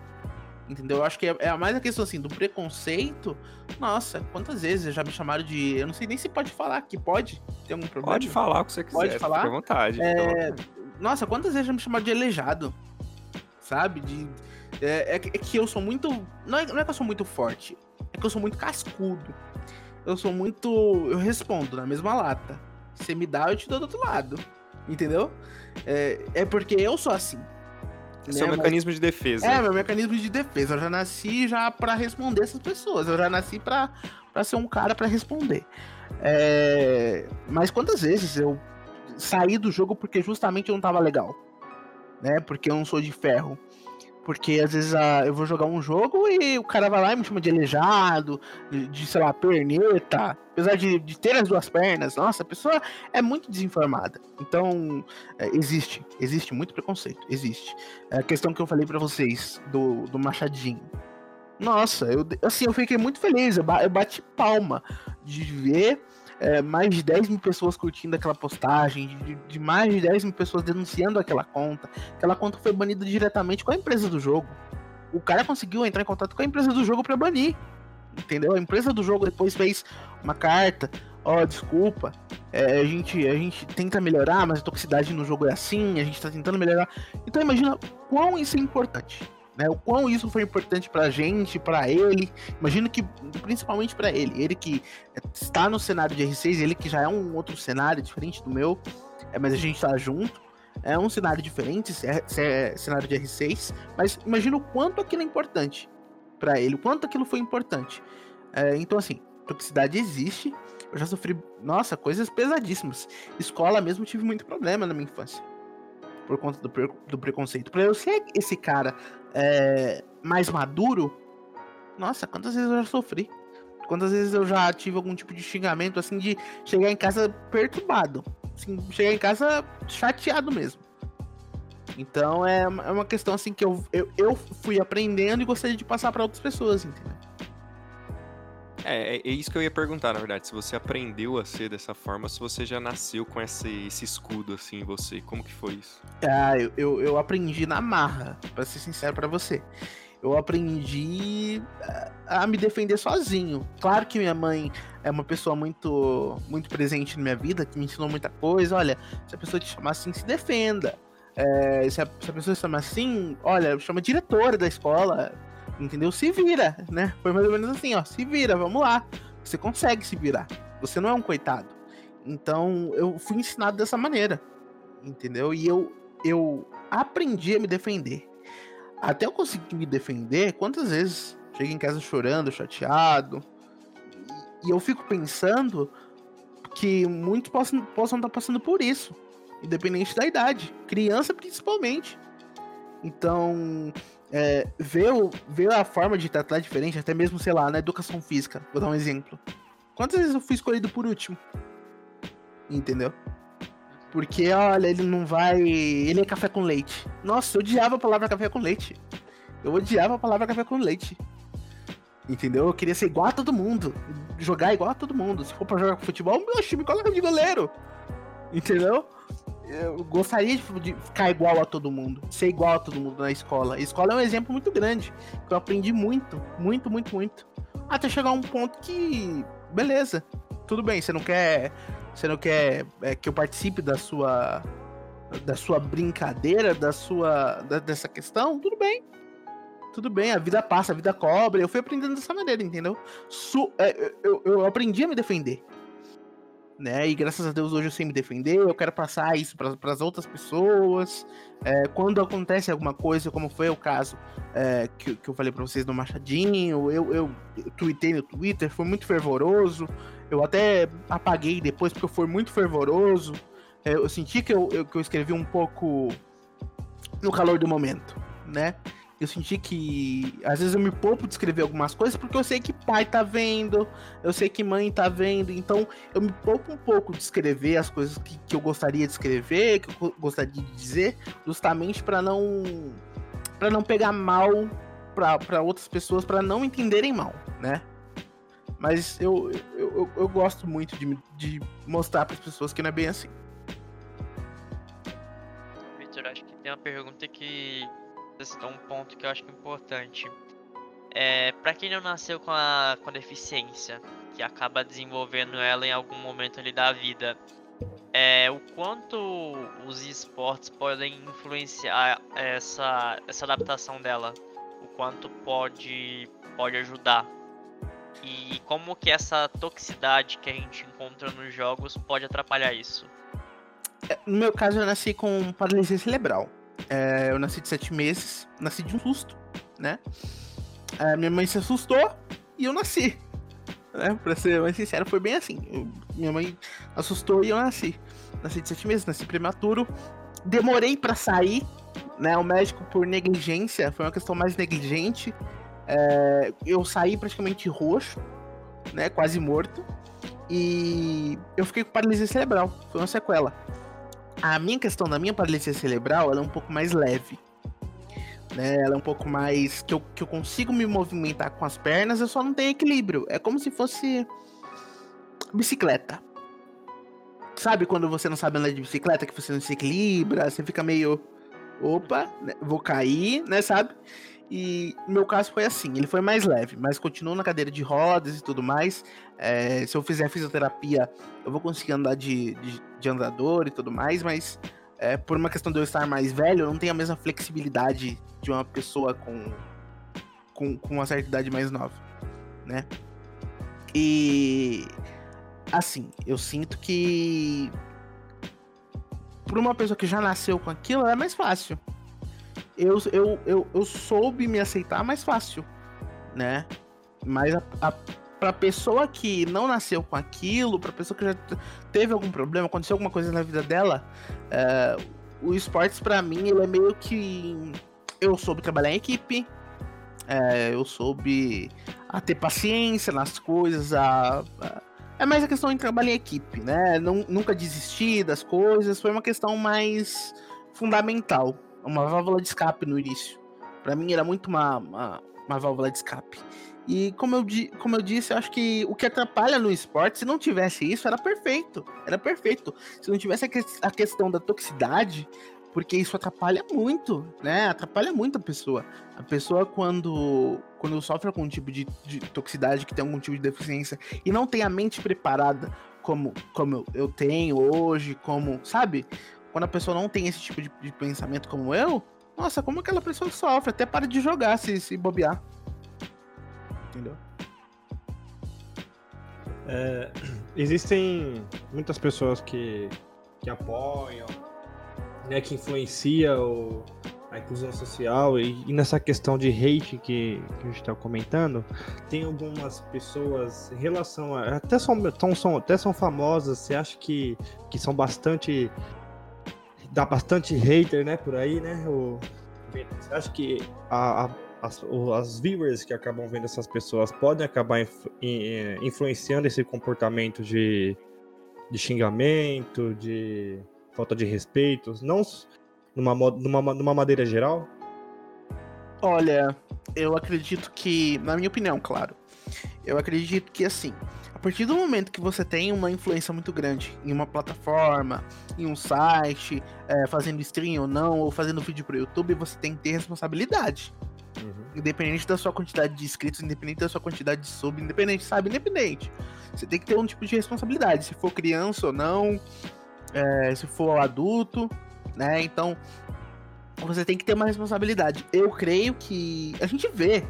Entendeu? Eu acho que é, é mais a questão assim do preconceito. Nossa, quantas vezes já me chamaram de. Eu não sei nem se pode falar aqui. Pode? Tem algum problema? Pode falar o que você quiser, Pode fica falar? à vontade. É, Nossa, quantas vezes já me chamaram de aleijado? Sabe? De, é, é que é que eu sou muito. Não é, não é que eu sou muito forte, é que eu sou muito cascudo. Eu sou muito. Eu respondo na mesma lata. Você me dá, eu te dou do outro lado. Entendeu? É, é porque eu sou assim. É né? Mas- mecanismo de defesa. é, meu mecanismo de defesa. Eu já nasci já para responder essas pessoas. Eu já nasci pra pra ser um cara pra responder. É, Mas quantas vezes eu saí do jogo porque justamente eu não tava legal? Né? Porque eu não sou de ferro. Porque às vezes ah, eu vou jogar um jogo e o cara vai lá e me chama de aleijado, de, de, sei lá, perneta. Apesar de, de ter as duas pernas, nossa, a pessoa é muito desinformada. Então, é, existe, existe muito preconceito, existe. É a questão que eu falei pra vocês do, do Machadinho. Nossa, eu, assim, eu fiquei muito feliz. Eu, ba- eu bati palma de ver é, mais de 10 mil pessoas curtindo aquela postagem, de, de mais de 10 mil pessoas denunciando aquela conta. Aquela conta foi banida diretamente com a empresa do jogo. O cara conseguiu entrar em contato com a empresa do jogo pra banir. Entendeu? A empresa do jogo depois fez uma carta. Ó, desculpa, é, a, gente, a gente tenta melhorar, mas a toxicidade no jogo é assim, a gente tá tentando melhorar. Então imagina quão isso é importante. Né, o quão isso foi importante pra gente, pra ele. Imagino que, principalmente pra ele, ele que está no cenário de R6, ele que já é um outro cenário diferente do meu, é, mas a gente tá junto. É um cenário diferente, é, é cenário de R6, mas imagina o quanto aquilo é importante pra ele, o quanto aquilo foi importante. É, então, assim, toxicidade existe. Eu já sofri, nossa, coisas pesadíssimas. Escola mesmo, tive muito problema na minha infância. Por conta do, do preconceito. Pra eu ser esse cara é, mais maduro, nossa, quantas vezes eu já sofri. Quantas vezes eu já tive algum tipo de xingamento, assim, de chegar em casa perturbado. Assim, chegar em casa chateado mesmo. Então é uma é uma questão assim que eu, eu, eu fui aprendendo e gostaria de passar pra outras pessoas, entendeu? É, é, é isso que eu ia perguntar, na verdade. Se você aprendeu a ser dessa forma, se você já nasceu com esse, esse escudo assim em você. Como que foi isso? Ah, eu, eu, eu aprendi na marra, pra ser sincero pra você. Eu aprendi a, a me defender sozinho. Claro que minha mãe é uma pessoa muito muito presente na minha vida, que me ensinou muita coisa. Olha, se a pessoa te chamar assim, se defenda. É, se, a, se a pessoa te chamar assim, olha, chama diretora da escola, entendeu? Se vira, né? Foi mais ou menos assim, ó, se vira, vamos lá. Você consegue se virar. Você não é um coitado. Então, eu fui ensinado dessa maneira, entendeu? E eu, eu aprendi a me defender. Até eu conseguir me defender, quantas vezes chega em casa chorando, chateado. E eu fico pensando que muitos possam, possam estar passando por isso, independente da idade, criança principalmente. Então, é, ver, o, ver a forma de tratar diferente, até mesmo, sei lá, na educação física, vou dar um exemplo. Quantas vezes eu fui escolhido por último? Entendeu? Porque, olha, ele não vai. Ele é café com leite. Nossa, eu odiava a palavra café com leite. Eu odiava a palavra café com leite. Entendeu? Eu queria ser igual a todo mundo. Jogar igual a todo mundo. Se for pra jogar com futebol, meu time coloca de goleiro. Entendeu? Eu gostaria de, ficar igual a todo mundo. Ser igual a todo mundo na escola. A escola é um exemplo muito grande. Que eu aprendi muito, muito, muito, muito. Até chegar a um ponto que. Beleza. Tudo bem, você não quer você não quer é, que eu participe da sua da sua brincadeira, da sua da, dessa questão? Tudo bem. Tudo bem, a vida passa, a vida cobra. Eu fui aprendendo dessa maneira, entendeu? Su é, eu, eu aprendi a me defender. Né? E graças a Deus hoje eu sei me defender, eu quero passar isso para as outras pessoas. É, quando acontece alguma coisa, como foi o caso é, que, que eu falei para vocês no Machadinho, eu, eu, eu tuitei no Twitter, foi muito fervoroso. Eu até apaguei depois porque foi muito fervoroso. É, eu senti que eu, eu, que eu escrevi um pouco no calor do momento, né? Eu senti que às vezes eu me poupo de escrever algumas coisas porque eu sei que pai tá vendo, eu sei que mãe tá vendo, então eu me poupo um pouco de escrever as coisas que, que eu gostaria de escrever, que eu gostaria de dizer, justamente para não para não pegar mal para outras pessoas, para não entenderem mal, né? Mas eu, eu, eu, eu gosto muito de, de mostrar para as pessoas que não é bem assim. Victor, acho que tem uma pergunta que um ponto que eu acho é importante. É, para quem não nasceu com a, com deficiência, que acaba desenvolvendo ela em algum momento ali da vida, é, o quanto os esportes podem influenciar essa, essa adaptação dela? O quanto pode, pode ajudar e como que essa toxicidade que a gente encontra nos jogos pode atrapalhar isso? É, no meu caso, eu nasci com paralisia cerebral. É, eu nasci de sete meses, nasci de um susto, né? É, minha mãe se assustou e eu nasci. Né? Pra ser mais sincero, foi bem assim. Eu, minha mãe assustou e eu nasci. Nasci de sete meses, nasci prematuro. Demorei para sair, né? O médico, por negligência, foi uma questão mais negligente. É, eu saí praticamente roxo, né? Quase morto. E eu fiquei com paralisia cerebral. Foi uma sequela. A minha questão da minha paralisia cerebral ela é um pouco mais leve. Né? Ela é um pouco mais. Que eu, que eu consigo me movimentar com as pernas, eu só não tenho equilíbrio. É como se fosse. bicicleta. Sabe quando você não sabe andar de bicicleta, que você não se equilibra, você fica meio. Opa, né? vou cair, né? Sabe? E no meu caso foi assim, ele foi mais leve, mas continuou na cadeira de rodas e tudo mais. É, se eu fizer fisioterapia, eu vou conseguir andar de, de, de andador e tudo mais, mas é, por uma questão de eu estar mais velho, eu não tenho a mesma flexibilidade de uma pessoa com, com, com uma certa idade mais nova, né? E assim, eu sinto que para uma pessoa que já nasceu com aquilo é mais fácil eu, eu, eu, eu soube me aceitar mais fácil, né? Mas a, a, pra pessoa que não nasceu com aquilo, pra pessoa que já teve algum problema, aconteceu alguma coisa na vida dela, é, o esportes para mim ele é meio que eu soube trabalhar em equipe, é, eu soube a ter paciência nas coisas, a, a, é mais a questão de trabalhar em equipe, né? Nunca desistir das coisas, foi uma questão mais fundamental uma válvula de escape no início. Para mim era muito uma, uma, uma, válvula de escape. E como eu, como eu disse, eu acho que o que atrapalha no esporte, se não tivesse isso, era perfeito. Era perfeito. Se não tivesse a, que, a questão da toxicidade, porque isso atrapalha muito, né? Atrapalha muito a pessoa. A pessoa, quando, quando sofre algum tipo de, de toxicidade, que tem algum tipo de deficiência, e não tem a mente preparada como, como eu tenho hoje, como, sabe? Quando a pessoa não tem esse tipo de, de pensamento como eu, nossa, como aquela pessoa sofre, até para de jogar se, se bobear. Entendeu? É, existem muitas pessoas que, que apoiam, né, que influenciam o, a inclusão social e, e, nessa questão de hate que, que a gente está comentando, tem algumas pessoas em relação a. Até são, tão, são, até são famosas, você acha que, que são bastante. Dá bastante hater, né, por aí, né? O, você acha que a, a as, as viewers que acabam vendo essas pessoas podem acabar influ, influenciando esse comportamento de, de xingamento, de falta de respeito, não numa, numa, numa maneira geral? Olha, eu acredito que, na minha opinião, claro, eu acredito que assim, partir do momento que você tem uma influência muito grande em uma plataforma, em um site, é, fazendo stream ou não, ou fazendo vídeo pro YouTube, você tem que ter responsabilidade. Uhum. Independente da sua quantidade de inscritos, independente da sua quantidade de sub, independente, sabe? Independente. Você tem que ter um tipo de responsabilidade, se for criança ou não, é, se for adulto, né? Então, você tem que ter uma responsabilidade. Eu creio que a gente vê,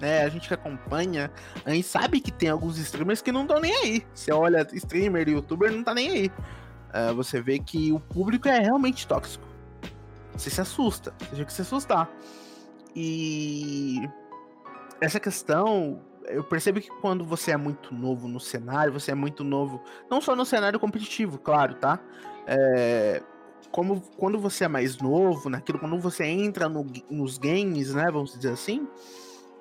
né? A gente que acompanha, a gente sabe que tem alguns streamers que não estão nem aí. Você olha streamer, youtuber, não tá nem aí. Uh, você vê que o público é realmente tóxico. Você se assusta, você que se assustar. E essa questão, eu percebo que quando você é muito novo no cenário, você é muito novo, não só no cenário competitivo, claro, tá? É, como quando você é mais novo, naquilo, quando você entra no, nos games, né, vamos dizer assim,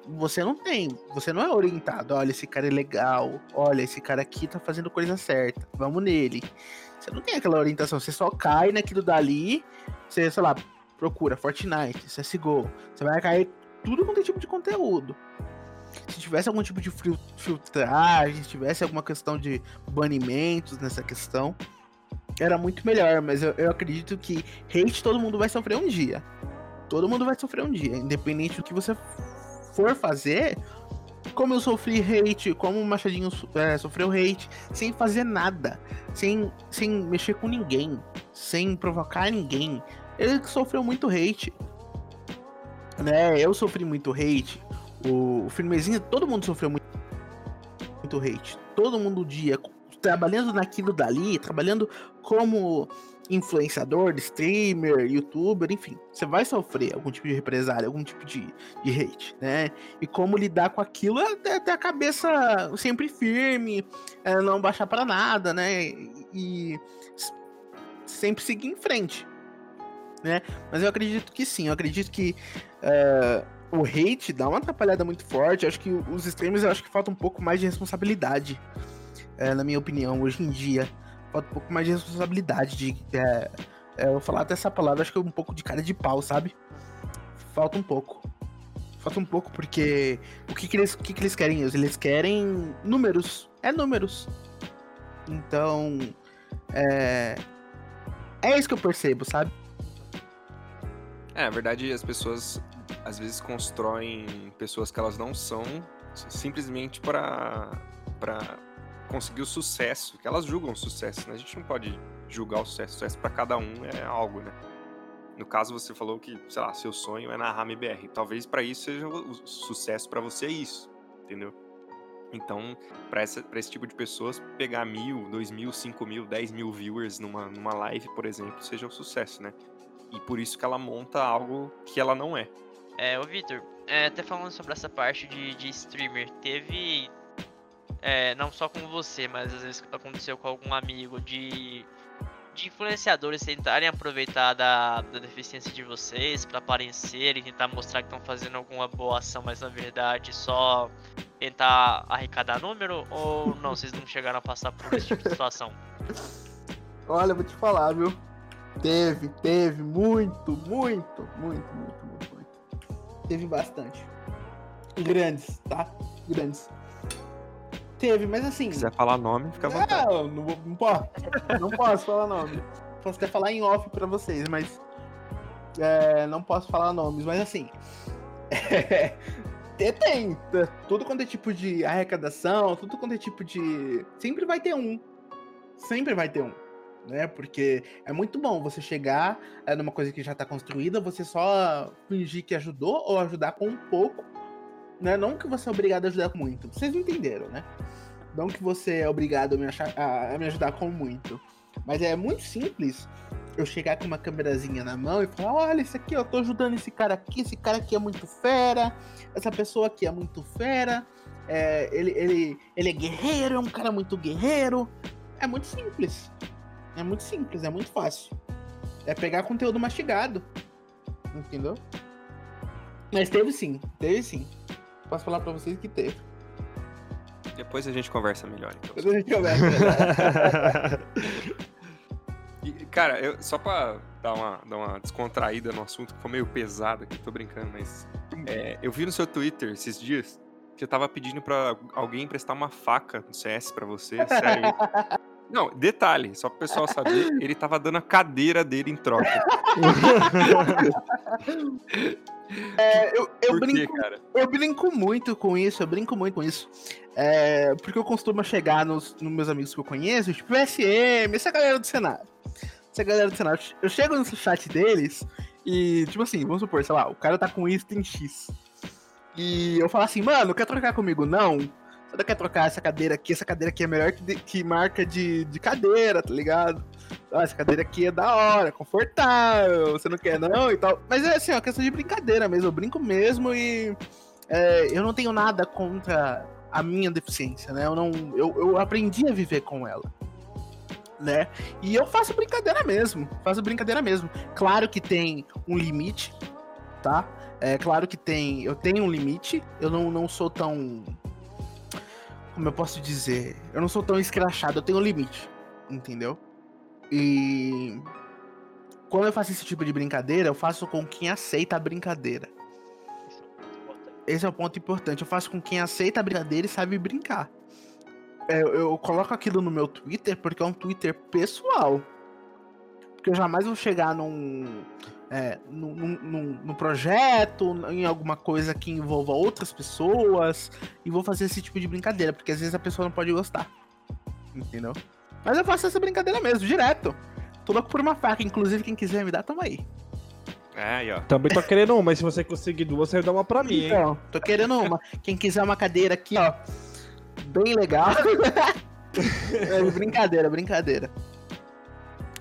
você não tem, você não é orientado. Olha, esse cara é legal, olha, esse cara aqui tá fazendo coisa certa, vamos nele. Você não tem aquela orientação, você só cai naquilo dali, você, sei lá, procura Fortnite, CSGO, você vai cair tudo quanto é tipo de conteúdo. Se tivesse algum tipo de filtragem, se tivesse alguma questão de banimentos nessa questão, era muito melhor, mas eu, eu acredito que hate todo mundo vai sofrer um dia. Todo mundo vai sofrer um dia, independente do que você for fazer. Como eu sofri hate, como o Machadinho é, sofreu hate, sem fazer nada, sem, sem mexer com ninguém, sem provocar ninguém. Ele sofreu muito hate. Né? Eu sofri muito hate. O, o Firmezinho, todo mundo sofreu muito, muito hate. Todo mundo dia trabalhando naquilo dali, trabalhando como influenciador, streamer, youtuber, enfim, você vai sofrer algum tipo de represália, algum tipo de, de hate, né? E como lidar com aquilo é ter a cabeça sempre firme, é não baixar para nada, né? E sempre seguir em frente, né? Mas eu acredito que sim, eu acredito que uh, o hate dá uma atrapalhada muito forte. Eu acho que os streamers eu acho que falta um pouco mais de responsabilidade é, na minha opinião, hoje em dia. Falta um pouco mais de responsabilidade. De, é, é, eu vou falar até essa palavra, acho que é um pouco de cara de pau, sabe? Falta um pouco. Falta um pouco, porque o que, que, eles, o que, que eles querem? Eles querem números. É números. Então. É. É isso que eu percebo, sabe? É, na verdade, as pessoas às vezes constroem pessoas que elas não são simplesmente para para conseguir o sucesso, que elas julgam o sucesso, né? A gente não pode julgar o sucesso, o sucesso para cada um é algo, né? No caso, você falou que, sei lá, seu sonho é narrar MBR. Talvez para isso seja o sucesso para você é isso, entendeu? Então, para esse tipo de pessoas, pegar mil, dois mil, cinco mil, dez mil viewers numa, numa live, por exemplo, seja um sucesso, né? E por isso que ela monta algo que ela não é. É, ô Victor, é, até falando sobre essa parte de, de streamer, teve é, não só com você, mas às vezes aconteceu com algum amigo de, de influenciadores tentarem aproveitar da, da deficiência de vocês para aparecer e tentar mostrar que estão fazendo alguma boa ação, mas na verdade só tentar arrecadar número ou não, vocês não chegaram a passar por esse tipo de situação? Olha, vou te falar, viu? Teve, teve, muito, muito, muito, muito, muito, muito. Teve bastante. Grandes, tá? Grandes. Teve, mas assim. Se quiser falar nome, fica à vontade. Não, não, não posso. não posso falar nome. Posso até falar em off pra vocês, mas. É, não posso falar nomes, mas assim. É, tem. Tudo quanto é tipo de arrecadação, tudo quanto é tipo de. Sempre vai ter um. Sempre vai ter um. Né? Porque é muito bom você chegar é, numa coisa que já está construída, você só fingir que ajudou ou ajudar com um pouco né? Não que você é obrigado a ajudar com muito. Vocês entenderam, né? Não que você é obrigado a me, achar, a, a me ajudar com muito. Mas é muito simples eu chegar com uma câmerazinha na mão e falar: olha, isso aqui, eu tô ajudando esse cara aqui, esse cara aqui é muito fera, essa pessoa aqui é muito fera, é, ele, ele, ele é guerreiro, é um cara muito guerreiro. É muito simples. É muito simples, é muito fácil. É pegar conteúdo mastigado. Entendeu? Mas teve sim, teve sim. Posso falar pra vocês que teve. Depois a gente conversa melhor, então. Depois a gente conversa. E, cara, eu, só pra dar uma, dar uma descontraída no assunto, que foi meio pesado aqui, tô brincando, mas. é, eu vi no seu Twitter esses dias que você tava pedindo pra alguém emprestar uma faca no CS pra você, sério. Não, detalhe, só pro pessoal saber, ele tava dando a cadeira dele em troca. É, eu, eu Por quê, brinco cara? Eu brinco muito com isso, eu brinco muito com isso. É, porque eu costumo chegar nos, nos meus amigos que eu conheço, tipo SM, essa galera do cenário. Essa galera do cenário. Eu chego no chat deles e, tipo assim, vamos supor, sei lá, o cara tá com item X. E eu falo assim, mano, quer trocar comigo? Não. Não quer trocar essa cadeira aqui? Essa cadeira aqui é melhor que, de- que marca de, de cadeira, tá ligado? Ah, essa cadeira aqui é da hora, confortável, você não quer não e tal. Mas é assim, ó, questão de brincadeira mesmo, eu brinco mesmo e é, eu não tenho nada contra a minha deficiência, né? Eu não, eu, eu aprendi a viver com ela, né? E eu faço brincadeira mesmo, faço brincadeira mesmo. Claro que tem um limite, tá? É claro que tem, eu tenho um limite. Eu não, não sou tão, como eu posso dizer, eu não sou tão escrachado. Eu tenho um limite, entendeu? E quando eu faço esse tipo de brincadeira, eu faço com quem aceita a brincadeira. Esse é o ponto importante. Eu faço com quem aceita a brincadeira e sabe brincar. É, Eu, eu coloco aquilo no meu Twitter porque é um Twitter pessoal. Porque eu jamais vou chegar num, é, num, num- num- projeto, em alguma coisa que envolva outras pessoas e vou fazer esse tipo de brincadeira, porque às vezes a pessoa não pode gostar. Entendeu? Mas eu faço essa brincadeira mesmo, direto. Tô louco por uma faca, inclusive quem quiser me dar, tamo aí. É, aí, ó. Também tô querendo uma, mas se você conseguir duas, você dá uma pra mim, hein? Então, tô querendo uma. Quem quiser uma cadeira aqui, ó. Bem legal. É, brincadeira, brincadeira.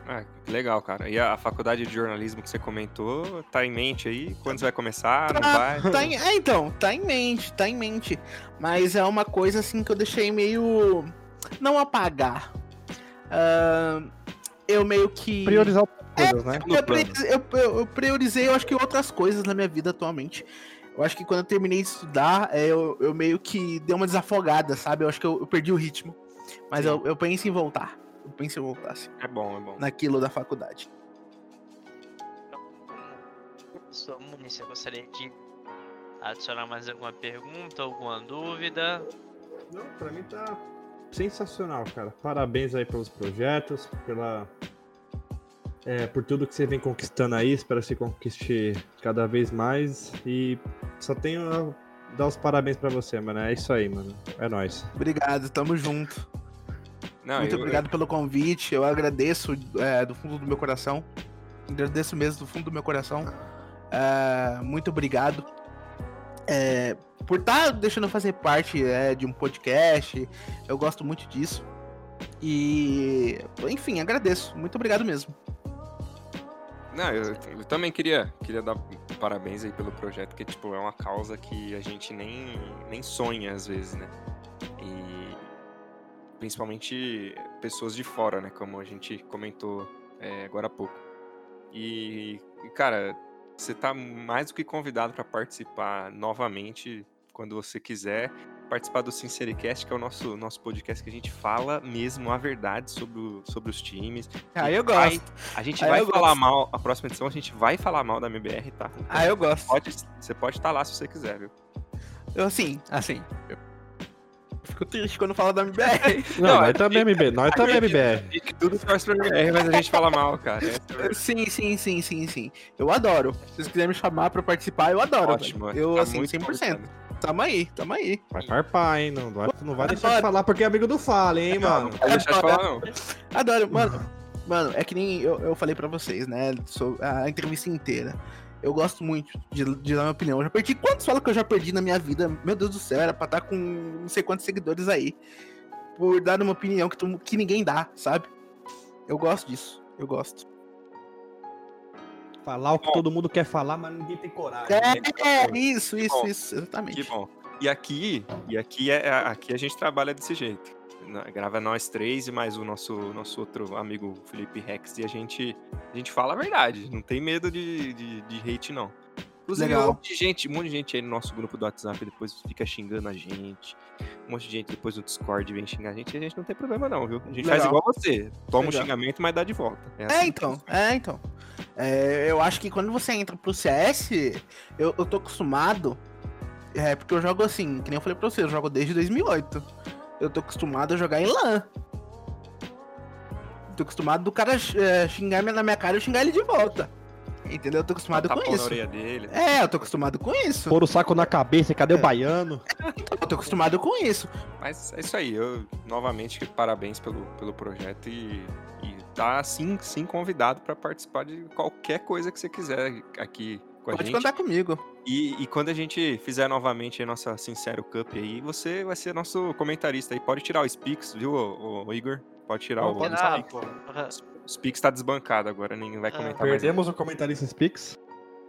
Ah, que legal, cara. E a, faculdade de jornalismo que você comentou, tá em mente aí? Quando você vai começar? Não vai? Tá em- é, então, tá em mente, tá em mente. Mas é uma coisa assim que eu deixei meio. Não apagar. Ah, eu meio que. Priorizar outras coisas, né? no Eu, priorizei- eu- eu- priorizei, eu acho que outras coisas na minha vida atualmente. Eu acho que quando eu terminei de estudar, é, eu, eu meio que dei uma desafogada, sabe? Eu acho que eu, eu perdi o ritmo. Mas eu, eu penso em voltar. Em voltar, assim, É bom, é bom. naquilo da faculdade. Sua Muniz, você gostaria de adicionar mais alguma pergunta, alguma dúvida? Não, pra mim tá sensacional, cara. Parabéns aí pelos projetos, pela. é, por tudo que você vem conquistando aí. Espero que você conquiste cada vez mais. E só tenho a dar os parabéns pra você, mano. É isso aí, mano. É nóis. Obrigado, tamo junto. Não, Muito eu- obrigado pelo convite. Eu agradeço é, do fundo do meu coração. Agradeço mesmo do fundo do meu coração. É, muito obrigado. É, por estar deixando eu fazer parte é, de um podcast. Eu gosto muito disso. E, enfim, agradeço. Muito obrigado mesmo. Não, eu, eu também queria, queria dar parabéns aí pelo projeto, que tipo, é uma causa que a gente nem, nem sonha às vezes, né? E principalmente pessoas de fora, né? Como a gente comentou é, agora há pouco. E, cara, você tá mais do que convidado para participar novamente quando você quiser. Participar do Sincericast, que é o nosso, nosso podcast que a gente fala mesmo a verdade sobre, o- sobre os times. Ah, eu Vai- gosto. a gente Ah, vai falar gosto. mal, a próxima edição a gente vai falar mal da MBR, tá? Então, Ah, eu gosto. pode, você pode estar lá se você quiser, viu? Eu, assim, assim. Eu fico triste quando fala da MBR. Não, Não, nós é- também, MB. Nós também, MBR. E que tudo torce pra MBR, mas a gente fala mal, cara. É. Sim, sim, sim, sim, sim. Eu adoro. Se vocês quiserem me chamar pra participar, eu adoro. Ótimo, velho. Eu, tá assim, muito 100%. convidado. Tamo aí, tamo aí. Vai farpar, hein? Não vai, não vai deixar Adoro. de falar porque é amigo do Fala, hein, Não, mano? não pode deixar de falar, não. Adoro, mano. Mano, é que nem eu, eu falei pra vocês, né? so- a entrevista inteira. Eu gosto muito de, de dar minha opinião. Eu já perdi quantos falam que eu já perdi na minha vida? Meu Deus do céu, era pra estar com não sei quantos seguidores aí. Por dar uma opinião que, tu- que ninguém dá, sabe? Eu gosto disso. Eu gosto. Falar o que Bom. todo mundo quer falar, mas ninguém tem coragem. É, é isso, isso, bom. isso, exatamente. Que bom. E aqui, e aqui é aqui a gente trabalha desse jeito. Grava nós três e mais o nosso nosso outro amigo Felipe Rex e a gente a gente fala a verdade, não tem medo de, de, de hate não. Inclusive, Legal. um monte de gente, um monte de gente aí no nosso grupo do WhatsApp depois fica xingando a gente. Um monte de gente depois no Discord vem xingar a gente e a gente não tem problema não, viu? A gente faz Legal. igual você, toma Legal. o xingamento, mas dá de volta. É, assim. então, é, então. É, eu acho que quando você entra pro CS, eu, eu tô acostumado. É, porque eu jogo assim, que nem eu falei pra você, eu jogo desde 2008. Eu tô acostumado a jogar em LAN. Tô acostumado do cara é, xingar na minha cara e eu xingar ele de volta. Entendeu? Eu tô acostumado Tapão com isso. É, eu tô acostumado com isso. Pôr o saco na cabeça, e cadê o baiano? Eu tô acostumado com isso. Mas é isso aí, eu novamente parabéns pelo, pelo projeto e, e tá sim, sim convidado para participar de qualquer coisa que você quiser aqui com a Pode gente. contar comigo. E, e quando a gente fizer novamente a nossa Sincero Cup aí, você vai ser nosso comentarista aí. Pode tirar o Spix, viu, ô- ô Igor? Pode tirar o, Pode o nada, Spix. O Spix tá desbancado agora, ninguém vai Ah, comentar mais. Perdemos o comentarista Spix.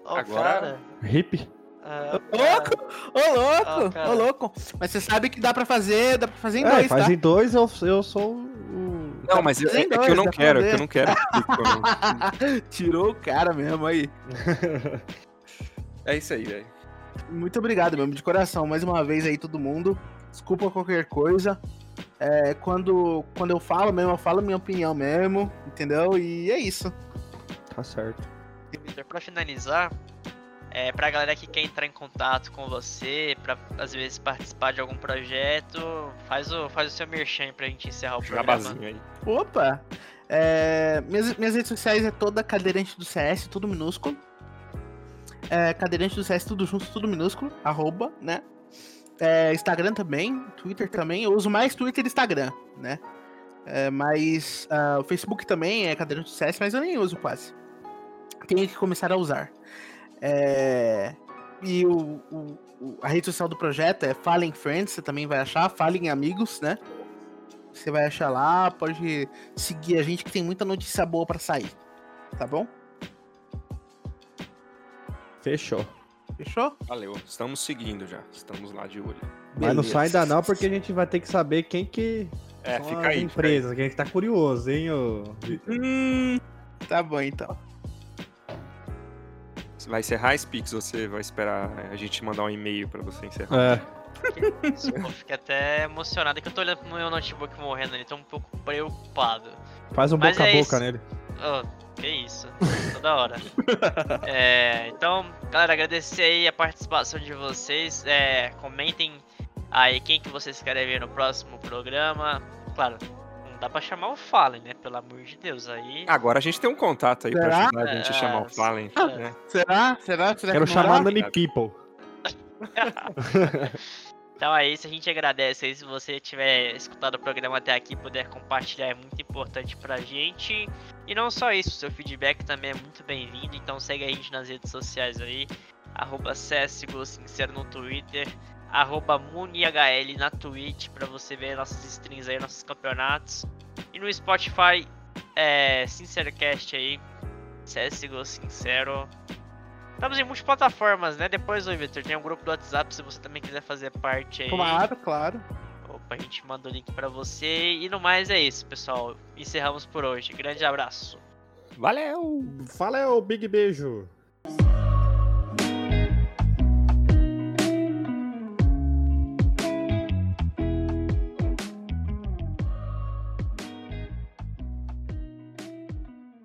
Ó, o Agora- cara. Hip. ah, Ô, louco! Ô, louco! Ô, louco! Mas você sabe que dá pra fazer, dá pra fazer em É, dois, faz tá? em dois, eu, eu sou o. Não, mas é, é que eu não quero, é que eu não quero. Tirou o cara mesmo aí. é isso aí, velho. Muito obrigado mesmo, de coração. Mais uma vez aí, todo mundo. Desculpa qualquer coisa. É, quando, quando eu falo mesmo, eu falo minha opinião mesmo, entendeu? E é isso. Tá certo. Pra finalizar, é, pra galera que quer entrar em contato com você, pra às vezes participar de algum projeto, faz o, faz o seu merchan pra gente encerrar o programa. Aí. Opa! É, minhas, minhas redes sociais é toda cadeirante do CS, tudo minúsculo. É, cadeirante do CS, tudo junto, tudo minúsculo, arroba, né? É, Instagram também, Twitter também. Eu uso mais Twitter e Instagram, né? É, mas ah, o Facebook também é cadeirante do CS, mas eu nem uso quase. Tenho que começar a usar. É, e o, o- o- a rede social do projeto é Fallen Friends, você também vai achar, Fallen Amigos, né? Você vai achar lá, pode seguir a gente que tem muita notícia boa pra sair. Tá bom? Fechou. Fechou? Valeu, estamos seguindo já. Estamos lá de olho. Mas não sai ainda não, porque a gente vai ter que saber quem que É, são fica as aí. fica aí. empresas. Que a gente tá curioso, hein, ô Vitor? Hum, tá bom então. Você vai encerrar, Spix, ou você vai esperar a gente mandar um e-mail pra você encerrar? É. Fiquei até emocionado que eu tô olhando pro meu notebook morrendo ali, tô um pouco preocupado. Faz um Mas boca a é boca isso. nele. Oh, que isso, toda hora. É, então, galera, agradecer aí a participação de vocês. É, comentem aí quem que vocês querem ver no próximo programa. Claro, não dá pra chamar o Fallen, né? Pelo amor de Deus. Aí. Agora a gente tem um contato aí pra Será? ajudar a gente a chamar o É, Fallen. é. né? Será? Será? Será Quero que chamar? Nani People. Então é isso, a gente agradece aí se você tiver escutado o programa até aqui, puder compartilhar, é muito importante pra gente. E não só isso, seu feedback também é muito bem-vindo, então segue a gente nas redes sociais aí, arroba CSGO Sincero no Twitter, arroba MuniHL na Twitch pra você ver nossas streams aí, nossos campeonatos. E no Spotify, é, Sincerocast aí, CSGO Sincero. Estamos em multiplataformas, né? Depois, ô Victor, tem um grupo do WhatsApp se você também quiser fazer parte aí. Claro, claro. Opa, a gente manda o link pra você. E no mais é isso, pessoal. Encerramos por hoje. Grande abraço. Valeu! Valeu, big beijo.